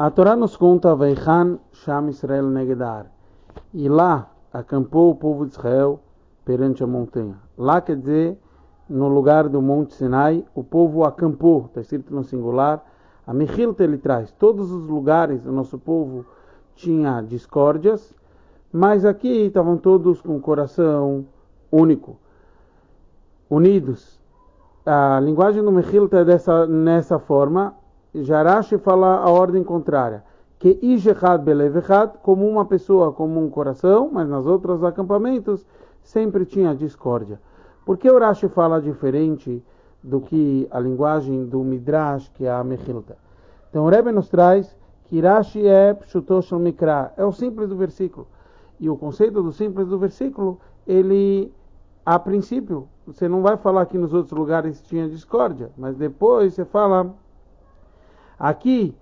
A Torá nos conta Veichan Sham Israel Negedar. E lá acampou o povo de Israel perante a montanha. Lá quer dizer, no lugar do Monte Sinai, o povo acampou, está escrito no singular. A Mechilta ele traz, todos os lugares do nosso povo tinha discórdias, mas aqui estavam todos com o coração único, unidos. A linguagem do Mechilta é dessa, nessa forma, Jarashi fala a ordem contrária. Que Ishechad Belevechad, como uma pessoa, como um coração, mas nas outros acampamentos sempre tinha discórdia. Por que o Rashi fala diferente do que a linguagem do Midrash, que é a Mechilta? Então o Rebbe nos traz que Rashi é Pshutosh Mikra, é o simples do versículo. E o conceito do simples do versículo, ele, a princípio, você não vai falar que nos outros lugares tinha discórdia, mas depois você fala Aqui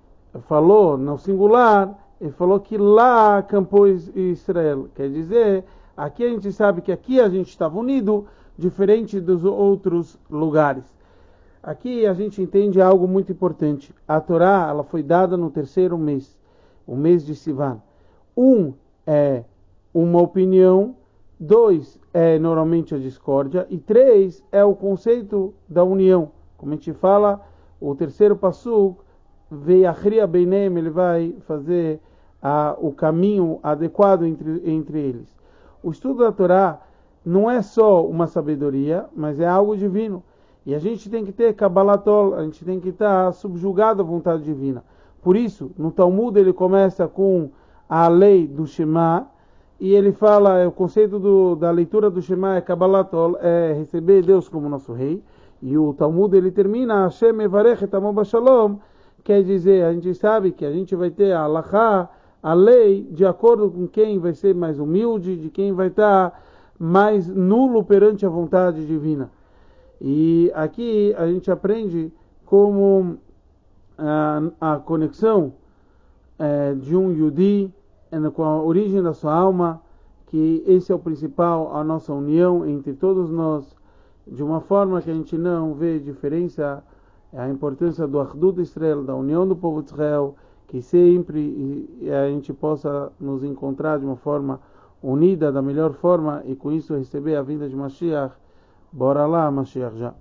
falou no singular, ele falou que lá acampou Israel. Quer dizer, aqui a gente sabe que aqui a gente estava unido, diferente dos outros lugares. Aqui a gente entende algo muito importante. A Torá ela foi dada no terceiro mês, o mês de Sivan. Um é uma opinião, dois é normalmente a discórdia e três é o conceito da união. Como a gente fala, o terceiro passo Veiachria Beinem, ele vai fazer o caminho adequado entre, entre eles. O estudo da Torá não é só uma sabedoria, mas é algo divino. E a gente tem que ter Kabbalatol, a gente tem que estar subjugado à vontade divina. Por isso, no Talmud ele começa com a lei do Shema, e ele fala, o conceito do, da leitura do Shema é Kabbalatol, é receber Deus como nosso rei. E o Talmud ele termina, Hashem Evarech Shalom, Quer dizer, a gente sabe que a gente vai ter a alahá, a lei, de acordo com quem vai ser mais humilde, de quem vai estar mais nulo perante a vontade divina. E aqui a gente aprende como a, ah, a conexão é, de um Yudi eh, com a origem da sua alma, que esse é o principal, a nossa união entre todos nós, de uma forma que a gente não vê diferença a importância do Ahdud Israel, da união do povo de Israel, que sempre a gente possa nos encontrar de uma forma unida, da melhor forma, e com isso receber a vinda de Mashiach. Bora lá, Mashiach já.